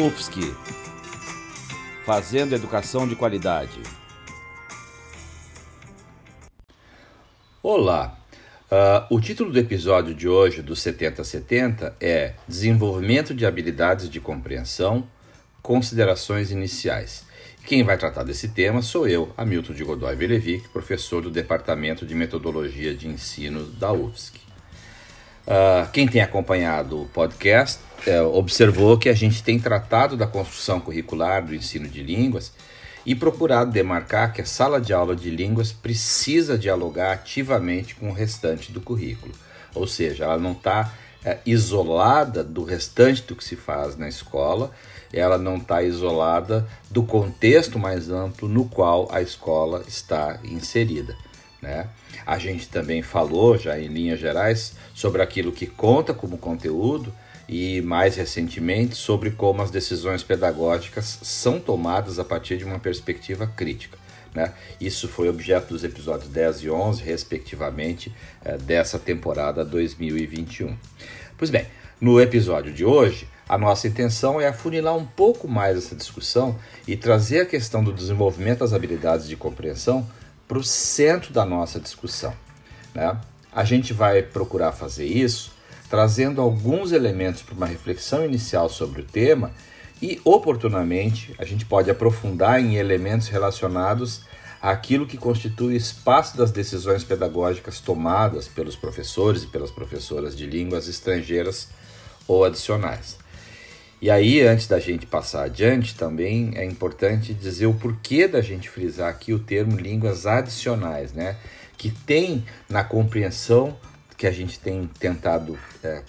UFSC Fazendo Educação de Qualidade. Olá! Uh, o título do episódio de hoje do 7070 é Desenvolvimento de habilidades de compreensão, considerações iniciais. Quem vai tratar desse tema sou eu, Hamilton de Godoy Velevic, professor do Departamento de Metodologia de Ensino da UFSC. Uh, quem tem acompanhado o podcast é, observou que a gente tem tratado da construção curricular do ensino de línguas e procurado demarcar que a sala de aula de línguas precisa dialogar ativamente com o restante do currículo, ou seja, ela não está é, isolada do restante do que se faz na escola, ela não está isolada do contexto mais amplo no qual a escola está inserida. Né? A gente também falou, já em linhas gerais, sobre aquilo que conta como conteúdo e, mais recentemente, sobre como as decisões pedagógicas são tomadas a partir de uma perspectiva crítica. Né? Isso foi objeto dos episódios 10 e 11, respectivamente, eh, dessa temporada 2021. Pois bem, no episódio de hoje, a nossa intenção é afunilar um pouco mais essa discussão e trazer a questão do desenvolvimento das habilidades de compreensão para o centro da nossa discussão. Né? A gente vai procurar fazer isso trazendo alguns elementos para uma reflexão inicial sobre o tema e, oportunamente, a gente pode aprofundar em elementos relacionados àquilo que constitui o espaço das decisões pedagógicas tomadas pelos professores e pelas professoras de línguas estrangeiras ou adicionais. E aí, antes da gente passar adiante, também é importante dizer o porquê da gente frisar aqui o termo línguas adicionais, né? Que tem na compreensão que a gente tem tentado é,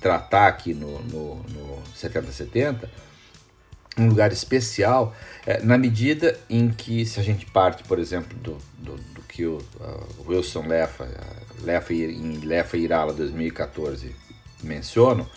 tratar aqui no, no, no 7070, um lugar especial, é, na medida em que, se a gente parte, por exemplo, do, do, do que o uh, Wilson Lefa, Lefa em Lefa Irala 2014 mencionam,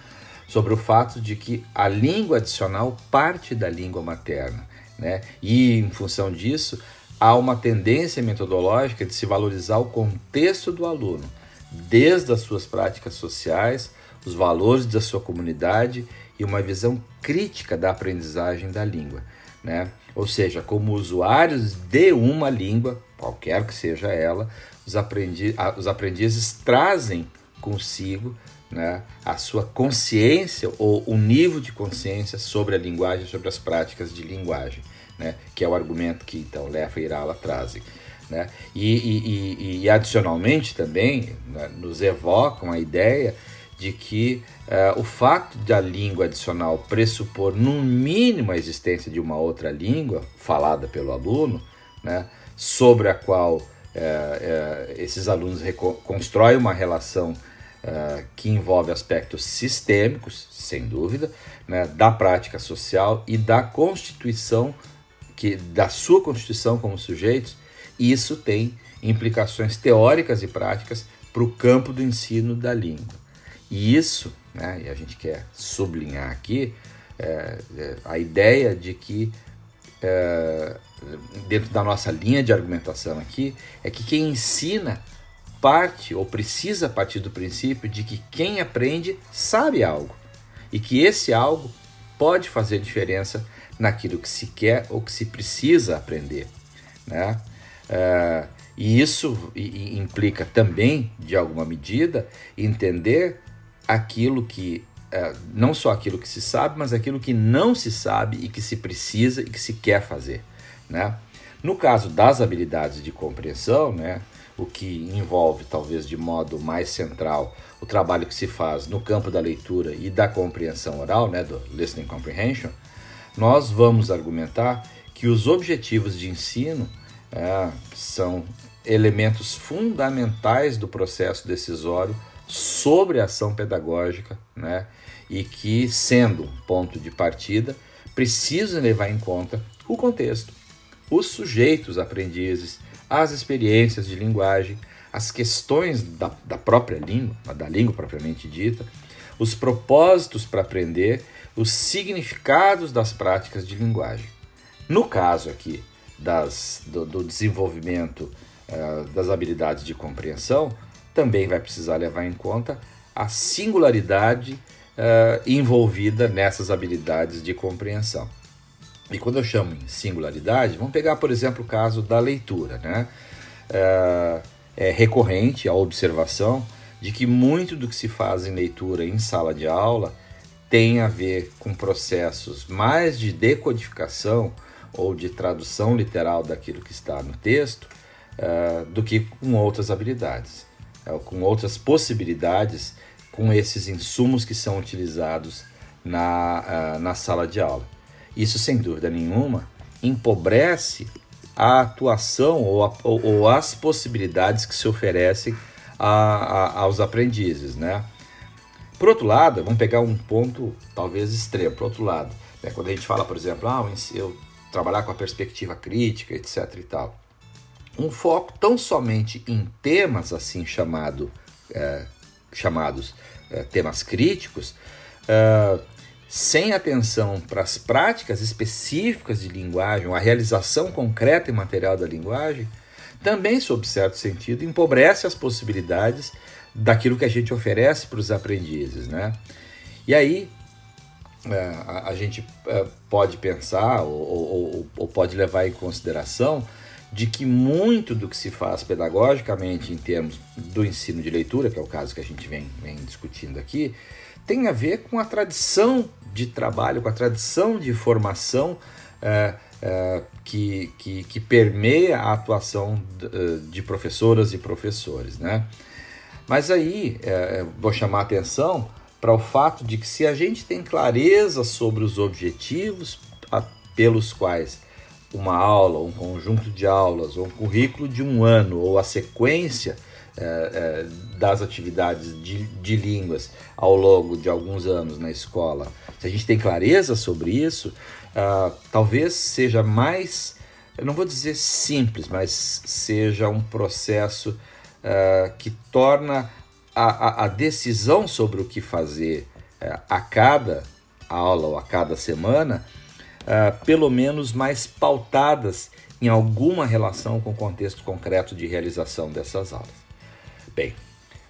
sobre o fato de que a língua adicional parte da língua materna. Né? E, em função disso, há uma tendência metodológica de se valorizar o contexto do aluno desde as suas práticas sociais, os valores da sua comunidade e uma visão crítica da aprendizagem da língua. Né? Ou seja, como usuários de uma língua, qualquer que seja ela, os, aprendi os aprendizes trazem consigo né, a sua consciência ou o nível de consciência sobre a linguagem, sobre as práticas de linguagem, né, que é o argumento que então Lefa e Irala trazem. Né? E, e, e, e adicionalmente também né, nos evocam a ideia de que uh, o fato da língua adicional pressupor, no mínimo, a existência de uma outra língua falada pelo aluno, né, sobre a qual uh, uh, esses alunos constroem uma relação que envolve aspectos sistêmicos, sem dúvida, né, da prática social e da constituição, que, da sua constituição como sujeitos, isso tem implicações teóricas e práticas para o campo do ensino da língua. E isso, né, e a gente quer sublinhar aqui, é, é, a ideia de que, é, dentro da nossa linha de argumentação aqui, é que quem ensina parte ou precisa partir do princípio de que quem aprende sabe algo e que esse algo pode fazer diferença naquilo que se quer ou que se precisa aprender. Né? Uh, e isso implica também, de alguma medida, entender aquilo que, uh, não só aquilo que se sabe, mas aquilo que não se sabe e que se precisa e que se quer fazer. Né? No caso das habilidades de compreensão, né, o que envolve, talvez de modo mais central, o trabalho que se faz no campo da leitura e da compreensão oral, né, do listening comprehension, nós vamos argumentar que os objetivos de ensino é, são elementos fundamentais do processo decisório sobre a ação pedagógica, né? E que, sendo ponto de partida, precisam levar em conta o contexto, os sujeitos aprendizes, as experiências de linguagem, as questões da, da própria língua, da língua propriamente dita, os propósitos para aprender, os significados das práticas de linguagem. No caso aqui das, do, do desenvolvimento uh, das habilidades de compreensão, também vai precisar levar em conta a singularidade uh, envolvida nessas habilidades de compreensão. E quando eu chamo em singularidade, vamos pegar, por exemplo, o caso da leitura. Né? Uh, é recorrente a observação de que muito do que se faz em leitura em sala de aula tem a ver com processos mais de decodificação ou de tradução literal daquilo que está no texto uh, do que com outras habilidades, uh, com outras possibilidades, com esses insumos que são utilizados na, uh, na sala de aula. Isso, sem dúvida nenhuma, empobrece a atuação ou, a, ou, ou as possibilidades que se oferecem a, a, aos aprendizes, né? Por outro lado, vamos pegar um ponto talvez extremo. Por outro lado, né, quando a gente fala, por exemplo, ah, eu trabalhar com a perspectiva crítica, etc. e tal. Um foco tão somente em temas assim chamado, é, chamados é, temas críticos, é, sem atenção para as práticas específicas de linguagem, a realização concreta e material da linguagem, também, sob certo sentido, empobrece as possibilidades daquilo que a gente oferece para os aprendizes, né? E aí é, a, a, gente é, pode pensar ou, ou, ou, pode levar em consideração de que muito do que se faz pedagogicamente em termos do ensino de leitura, que é o caso que a gente vem, vem discutindo aqui, tem a ver com a tradição de trabalho, com a tradição de formação é, é, que, que, que, permeia a atuação de, de, professoras e professores. Né? Mas aí é, vou chamar a atenção para o fato de que se a gente tem clareza sobre os objetivos pelos quais uma aula, um conjunto de aulas, ou um currículo de um ano, ou a sequência é, é, das atividades de, de línguas ao longo de alguns anos na escola, se a gente tem clareza sobre isso, uh, talvez seja mais, eu não vou dizer simples, mas seja um processo uh, que torna a, a, decisão sobre o que fazer é, a cada aula ou a cada semana, é, pelo menos mais pautadas em alguma relação com o contexto concreto de realização dessas aulas. Bem,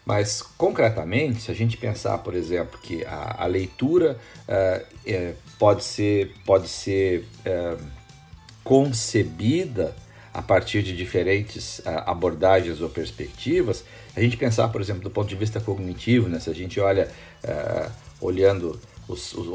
mas concretamente, se a gente pensar, por exemplo, que a, a leitura é, é, pode ser, pode ser é, concebida a partir de diferentes uh, abordagens ou perspectivas, a gente pensar, por exemplo, do ponto de vista cognitivo, né? se a gente olha, uh, olhando os, os,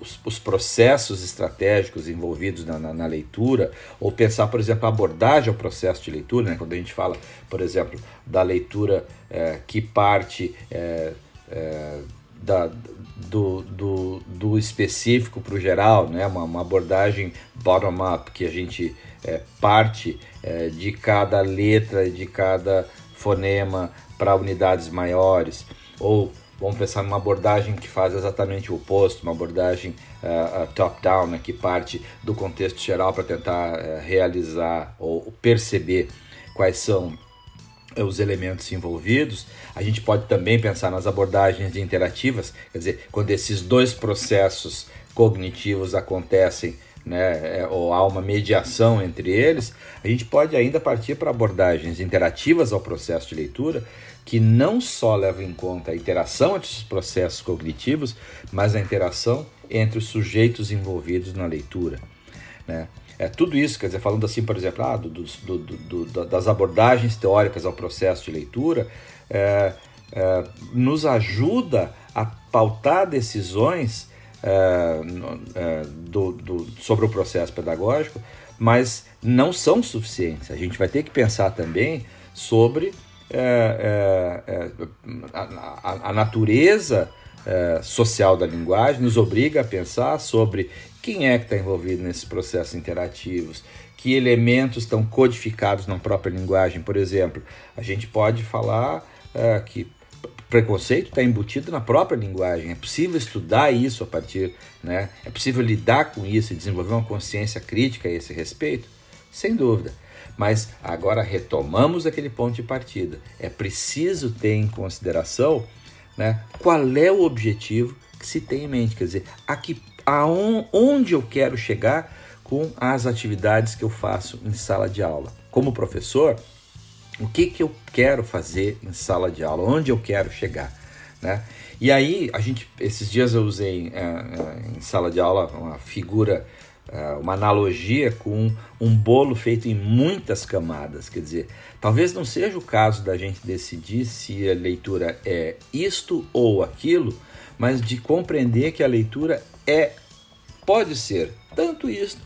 os, os, processos estratégicos envolvidos na, na, na, leitura, ou pensar, por exemplo, a abordagem ao processo de leitura, né? quando a gente fala, por exemplo, da leitura uh, que parte da, do, do, do específico para o geral, né? uma, uma abordagem bottom-up, que a gente é, parte é, de cada letra, de cada fonema para unidades maiores, ou vamos pensar numa abordagem que faz exatamente o oposto, uma abordagem uh, uh, top-down, né, que parte do contexto geral para tentar uh, realizar ou perceber quais são os elementos envolvidos. A gente pode também pensar nas abordagens interativas, quer dizer, quando esses dois processos cognitivos acontecem né, ou há uma mediação entre eles, a gente pode ainda partir para abordagens interativas ao processo de leitura, que não só levam em conta a interação entre os processos cognitivos, mas a interação entre os sujeitos envolvidos na leitura. Né? É, tudo isso, quer dizer, falando assim, por exemplo, ah, do, do, do, das abordagens teóricas ao processo de leitura, é, é, nos ajuda a pautar decisões é, é, sobre o processo pedagógico, mas não são suficientes. A gente vai ter que pensar também sobre é, é, é a, a, natureza é, social da linguagem, nos obriga a pensar sobre quem é que está envolvido nesses processos interativos, que elementos estão codificados na própria linguagem. Por exemplo, a gente pode falar que preconceito está embutido na própria linguagem. É possível estudar isso a partir, né? É possível lidar com isso e desenvolver uma consciência crítica a esse respeito? Sem dúvida. Mas agora retomamos aquele ponto de partida. É preciso ter em consideração né, qual é o objetivo que se tem em mente. Quer dizer, aqui, aonde eu quero chegar com as atividades que eu faço em sala de aula. Como professor, o que, que eu quero fazer em sala de aula? Onde eu quero chegar? Né? E aí, a gente, esses dias eu usei é, em sala de aula uma figura é, uma analogia com um bolo feito em muitas camadas. Quer dizer, talvez não seja o caso da gente decidir se a leitura é isto ou aquilo, mas de compreender que a leitura é pode ser tanto isto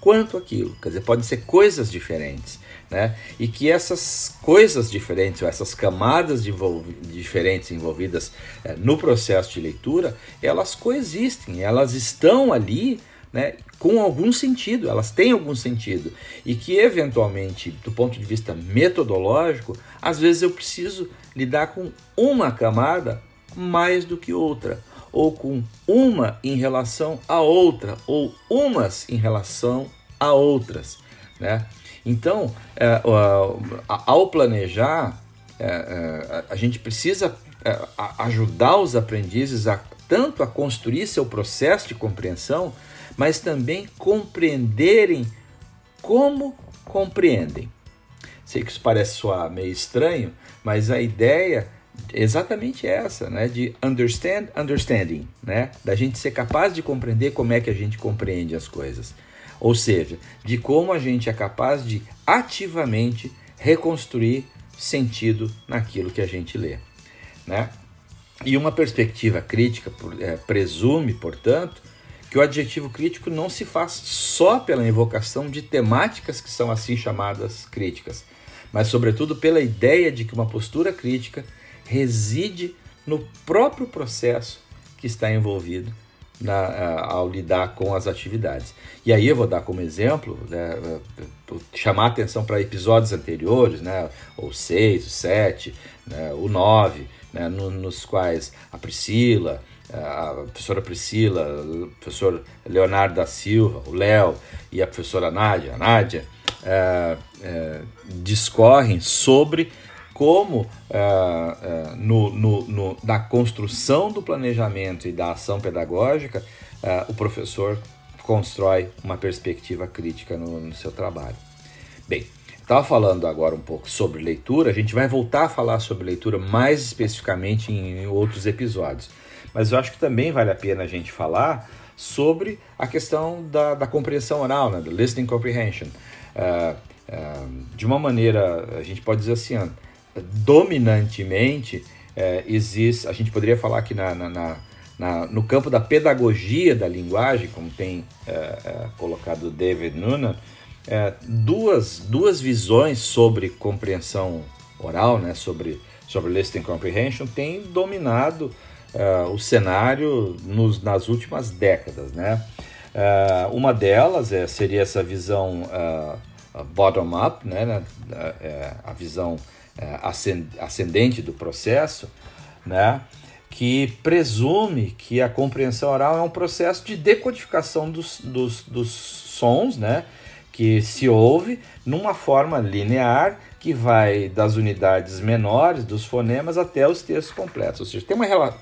quanto aquilo. Quer dizer, podem ser coisas diferentes. Né? E que essas coisas diferentes, essas camadas diferentes envolvidas é, no processo de leitura, elas coexistem, elas estão ali né, com algum sentido, elas têm algum sentido. E que, eventualmente, do ponto de vista metodológico, às vezes eu preciso lidar com uma camada mais do que outra, ou com uma em relação a outra, ou umas em relação a outras. Né? Então, é, ao planejar, é, é, a gente precisa ajudar os aprendizes a tanto a construir seu processo de compreensão, mas também compreenderem como compreendem. Sei que isso parece soar meio estranho, mas a ideia é exatamente essa, né? De understand, understanding, né? Da gente ser capaz de compreender como é que a gente compreende as coisas. Ou seja, de como a gente é capaz de ativamente reconstruir sentido naquilo que a gente lê, né? E uma perspectiva crítica é, presume, portanto, que o adjetivo crítico não se faz só pela invocação de temáticas que são assim chamadas críticas, mas sobretudo pela ideia de que uma postura crítica reside no próprio processo que está envolvido na, ao lidar com as atividades. E aí eu vou dar como exemplo, né, chamar atenção para episódios anteriores, né, o 6, o 7, né, o 9, né, no, nos quais a Priscila, a professora Priscila, o professor Leonardo da Silva, o Léo e a professora Nádia, a Nádia, é, é, discorrem sobre como é, é no, no, no, na construção do planejamento e da ação pedagógica é, o professor constrói uma perspectiva crítica no, no seu trabalho. Bem, estava falando agora um pouco sobre leitura, a gente vai voltar a falar sobre leitura mais especificamente em, em outros episódios. Mas eu acho que também vale a pena a gente falar sobre a questão da, da compreensão oral, né, listening comprehension. Uh, uh, de uma maneira, a gente pode dizer assim, dominantemente, uh, existe, a gente poderia falar que na, na, na, na, no campo da pedagogia da linguagem, como tem colocado David Noonan, duas, duas visões sobre compreensão oral, né, sobre, sobre listening comprehension, têm dominado uh, o cenário nos, nas últimas décadas. Né? Uh, uma delas é, seria essa visão uh, bottom-up, né? né a visão ascendente do processo, né? que presume que a compreensão oral é um processo de decodificação dos, dos, dos sons, né? que se ouve numa forma linear que vai das unidades menores dos fonemas até os textos completos. Ou seja, tem uma,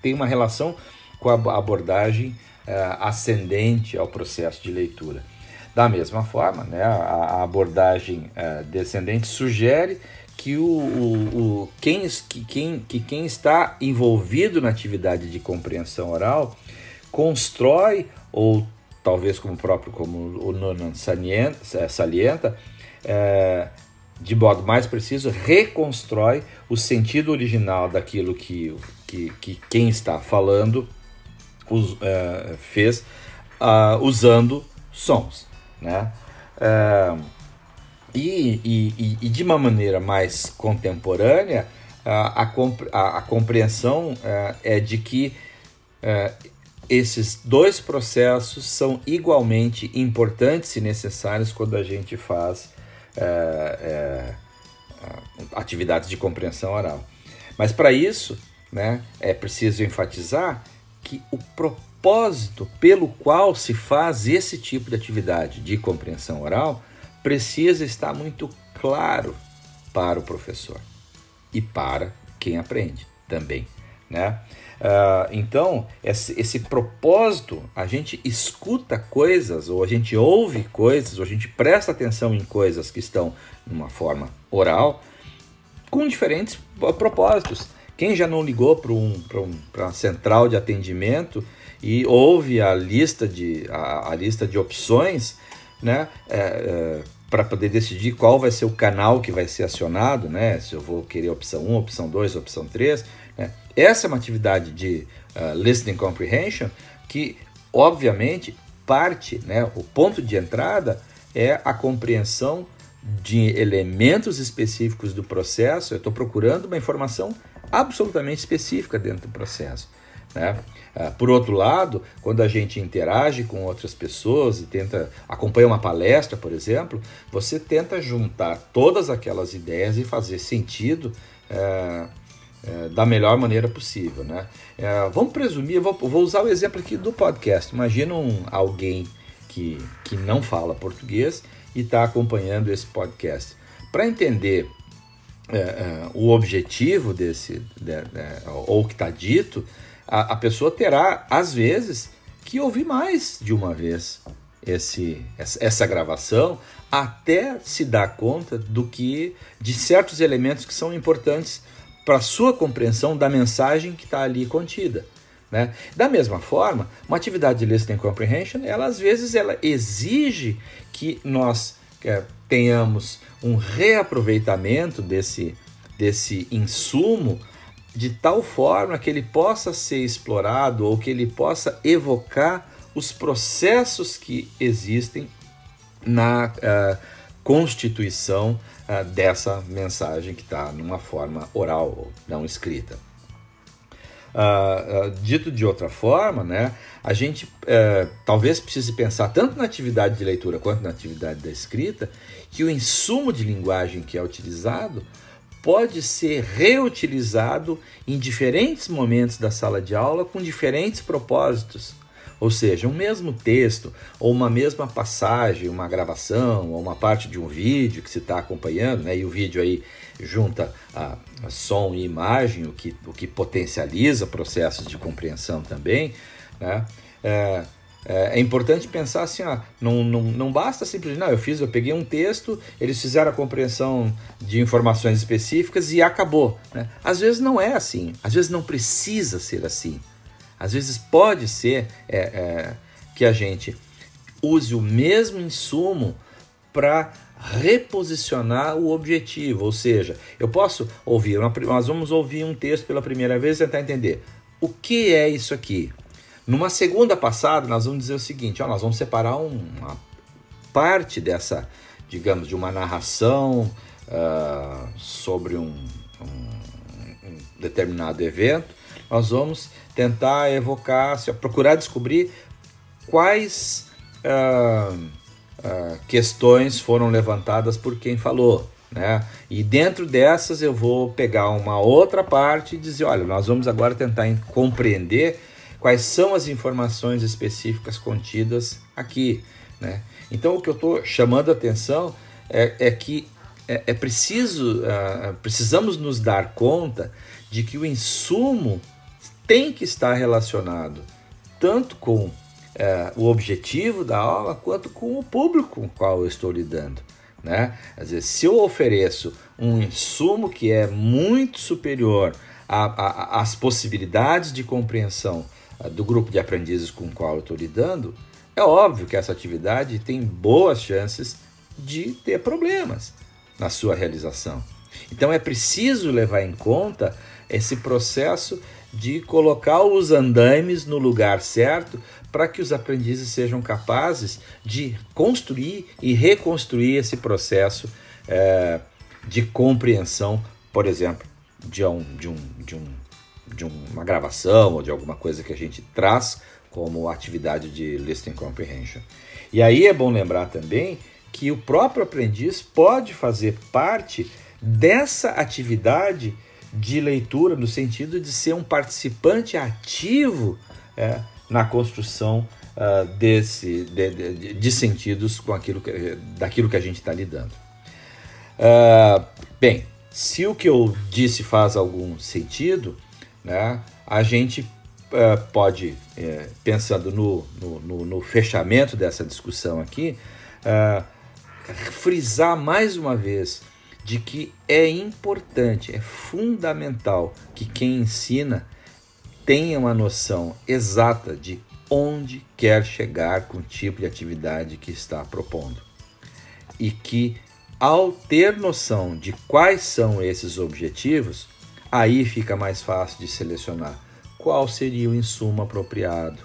tem uma relação com a abordagem uh, ascendente ao processo de leitura. Da mesma forma, né, a, a abordagem uh, descendente sugere que, o, o, o quem, que, quem, que quem está envolvido na atividade de compreensão oral constrói ou talvez como próprio como o Nonan salienta, é, de modo mais preciso, reconstrói o sentido original daquilo que, que, que quem está falando us, é, fez uh, usando sons. Né? É, e, e, e, de uma maneira mais contemporânea, a, a, a compreensão é, é de que esses dois processos são igualmente importantes e necessários quando a gente faz é, é, atividades de compreensão oral. Mas para isso, né, é preciso enfatizar que o propósito pelo qual se faz esse tipo de atividade de compreensão oral precisa estar muito claro para o professor e para quem aprende também, né? Uh, então, esse, esse, propósito, a gente escuta coisas, ou a gente ouve coisas, ou a gente presta atenção em coisas que estão numa forma oral, com diferentes propósitos. Quem já não ligou para um, um, uma central de atendimento e ouve a lista de, a, a lista de opções, né? É, é, para poder decidir qual vai ser o canal que vai ser acionado, né? Se eu vou querer opção 1, opção 2, opção 3. Essa é uma atividade de uh, listening comprehension que, obviamente, parte, né? O ponto de entrada é a compreensão de elementos específicos do processo. Eu estou procurando uma informação absolutamente específica dentro do processo. Né? Ah, por outro lado, quando a gente interage com outras pessoas e tenta acompanha uma palestra, por exemplo, você tenta juntar todas aquelas ideias e fazer sentido é, é, da melhor maneira possível. Né? É, vamos presumir, vou, vou, usar o exemplo aqui do podcast. Imagina um, alguém que, que não fala português e está acompanhando esse podcast. Para entender o objetivo desse, de, de, ou o que está dito, a, a pessoa terá, às vezes, que ouvir mais de uma vez esse, essa gravação até se dar conta do que de certos elementos que são importantes para sua compreensão da mensagem que está ali contida. Né? Da mesma forma, uma atividade de listening comprehension, ela às vezes ela exige que nós é, tenhamos um reaproveitamento desse, desse insumo de tal forma que ele possa ser explorado ou que ele possa evocar os processos que existem na uh, constituição uh, dessa mensagem que está numa forma oral não escrita. Uh, dito de outra forma, né, a gente talvez precise pensar tanto na atividade de leitura quanto na atividade da escrita que o insumo de linguagem que é utilizado pode ser reutilizado em diferentes momentos da sala de aula com diferentes propósitos. Ou seja, um mesmo texto, ou uma mesma passagem, uma gravação, ou uma parte de um vídeo que se está acompanhando, né? e o vídeo aí junta a, a, som e imagem, o que, o que potencializa processos de compreensão também. Né? É, é, é, importante pensar assim, ó, não, não, não basta simplesmente, não, eu fiz, eu peguei um texto, eles fizeram a compreensão de informações específicas e acabou. Né? Às vezes não é assim, às vezes não precisa ser assim. Às vezes pode ser é, é, que a gente use o mesmo insumo para reposicionar o objetivo, ou seja, eu posso ouvir, nós vamos ouvir um texto pela primeira vez e tentar entender. O que é isso aqui, numa segunda passada, nós vamos dizer o seguinte: ó, nós vamos separar uma parte dessa, digamos, de uma narração uh, sobre um, um, um, determinado evento. Nós vamos tentar evocar, assim, procurar descobrir quais uh, uh, questões foram levantadas por quem falou. Né? E dentro dessas eu vou pegar uma outra parte e dizer: olha, nós vamos agora tentar compreender quais são as informações específicas contidas aqui. Né? Então, o que eu estou chamando a atenção é, é que é, é preciso, uh, precisamos nos dar conta de que o insumo tem que estar relacionado tanto com uh, o objetivo da aula quanto com o público com o qual eu estou lidando. Né? Às vezes, se eu ofereço um insumo que é muito superior às possibilidades de compreensão do grupo de aprendizes com o qual eu estou lidando, é óbvio que essa atividade tem boas chances de ter problemas na sua realização. Então é preciso levar em conta esse processo de colocar os andaimes no lugar certo para que os aprendizes sejam capazes de construir e reconstruir esse processo é, de compreensão, por exemplo, de um, de um, de um de uma gravação ou de alguma coisa que a gente traz como atividade de listening comprehension. E aí é bom lembrar também que o próprio aprendiz pode fazer parte dessa atividade de leitura, no sentido de ser um participante ativo é, na construção uh, desse, de, de, de, sentidos com aquilo que, daquilo que a gente está lidando. Uh, bem, se o que eu disse faz algum sentido, né, a gente uh, pode, uh, pensando no, no, no, fechamento dessa discussão aqui, frisar mais uma vez de que é importante, é fundamental que quem ensina tenha uma noção exata de onde quer chegar com o tipo de atividade que está propondo. E que, ao ter noção de quais são esses objetivos, aí fica mais fácil de selecionar qual seria o insumo apropriado,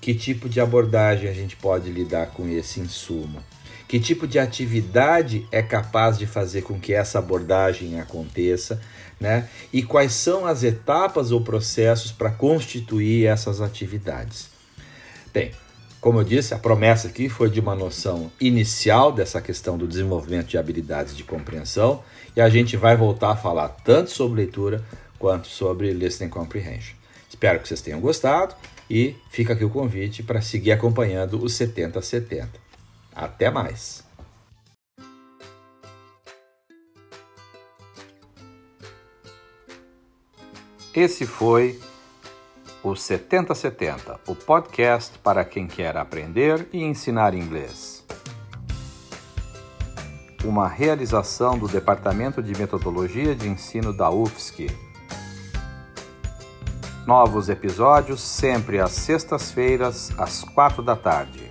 que tipo de abordagem a gente pode lidar com esse insumo, que tipo de atividade é capaz de fazer com que essa abordagem aconteça, né? E quais são as etapas ou processos para constituir essas atividades. Bem, como eu disse, a promessa aqui foi de uma noção inicial dessa questão do desenvolvimento de habilidades de compreensão, e a gente vai voltar a falar tanto sobre leitura quanto sobre listening comprehension. Espero que vocês tenham gostado e fica aqui o convite para seguir acompanhando os 7070. Até mais! Esse foi o 7070, o podcast para quem quer aprender e ensinar inglês. Uma realização do Departamento de Metodologia de Ensino da UFSC Novos episódios sempre às sextas-feiras, às quatro da tarde.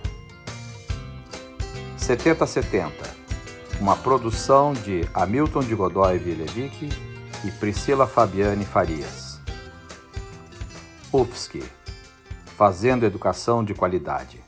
7070, uma produção de Hamilton de Godoy Vilevic e Priscila Fabiane Farias. UFSC, fazendo educação de qualidade.